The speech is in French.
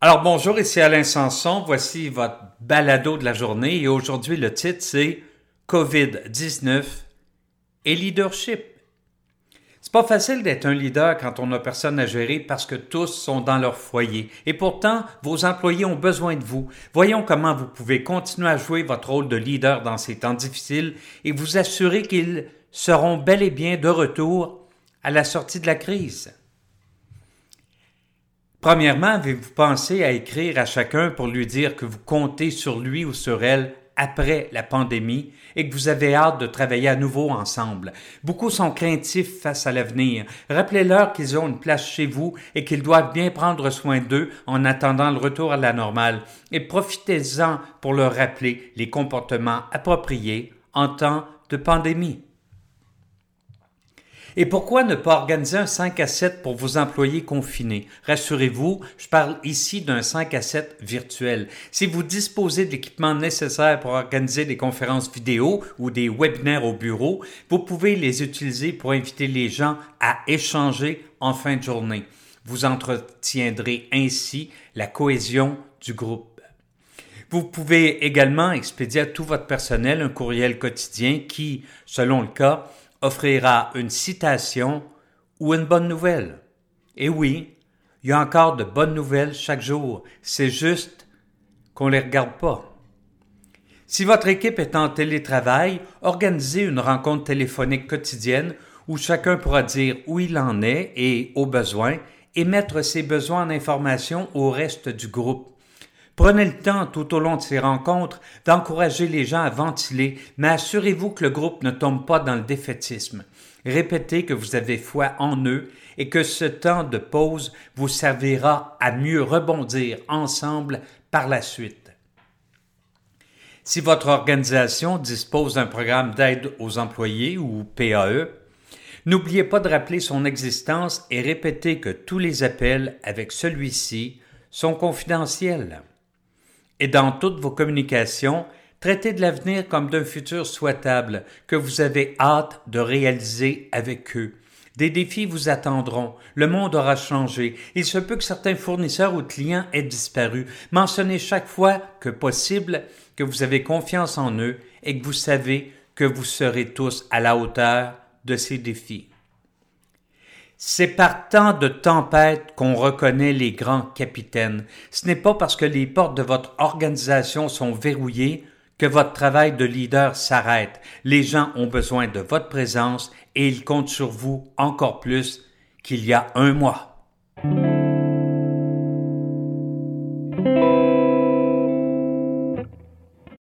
Alors bonjour, ici Alain Sanson. Voici votre balado de la journée et aujourd'hui le titre c'est COVID-19 et leadership. C'est pas facile d'être un leader quand on n'a personne à gérer parce que tous sont dans leur foyer. Et pourtant, vos employés ont besoin de vous. Voyons comment vous pouvez continuer à jouer votre rôle de leader dans ces temps difficiles et vous assurer qu'ils seront bel et bien de retour à la sortie de la crise. Premièrement, avez-vous pensé à écrire à chacun pour lui dire que vous comptez sur lui ou sur elle après la pandémie et que vous avez hâte de travailler à nouveau ensemble? Beaucoup sont craintifs face à l'avenir. Rappelez-leur qu'ils ont une place chez vous et qu'ils doivent bien prendre soin d'eux en attendant le retour à la normale et profitez-en pour leur rappeler les comportements appropriés en temps de pandémie. Et pourquoi ne pas organiser un 5 à 7 pour vos employés confinés? Rassurez-vous, je parle ici d'un 5 à 7 virtuel. Si vous disposez de l'équipement nécessaire pour organiser des conférences vidéo ou des webinaires au bureau, vous pouvez les utiliser pour inviter les gens à échanger en fin de journée. Vous entretiendrez ainsi la cohésion du groupe. Vous pouvez également expédier à tout votre personnel un courriel quotidien qui, selon le cas, offrira une citation ou une bonne nouvelle. Et oui, il y a encore de bonnes nouvelles chaque jour. C'est juste qu'on ne les regarde pas. Si votre équipe est en télétravail, organisez une rencontre téléphonique quotidienne où chacun pourra dire où il en est et, au besoin, émettre ses besoins en information au reste du groupe. Prenez le temps tout au long de ces rencontres d'encourager les gens à ventiler, mais assurez-vous que le groupe ne tombe pas dans le défaitisme. Répétez que vous avez foi en eux et que ce temps de pause vous servira à mieux rebondir ensemble par la suite. Si votre organisation dispose d'un programme d'aide aux employés ou PAE, n'oubliez pas de rappeler son existence et répétez que tous les appels avec celui-ci sont confidentiels. Et dans toutes vos communications, traitez de l'avenir comme d'un futur souhaitable que vous avez hâte de réaliser avec eux. Des défis vous attendront. Le monde aura changé. Il se peut que certains fournisseurs ou clients aient disparu. Mentionnez chaque fois que possible que vous avez confiance en eux et que vous savez que vous serez tous à la hauteur de ces défis. C'est par tant de tempêtes qu'on reconnaît les grands capitaines. Ce n'est pas parce que les portes de votre organisation sont verrouillées que votre travail de leader s'arrête. Les gens ont besoin de votre présence et ils comptent sur vous encore plus qu'il y a un mois.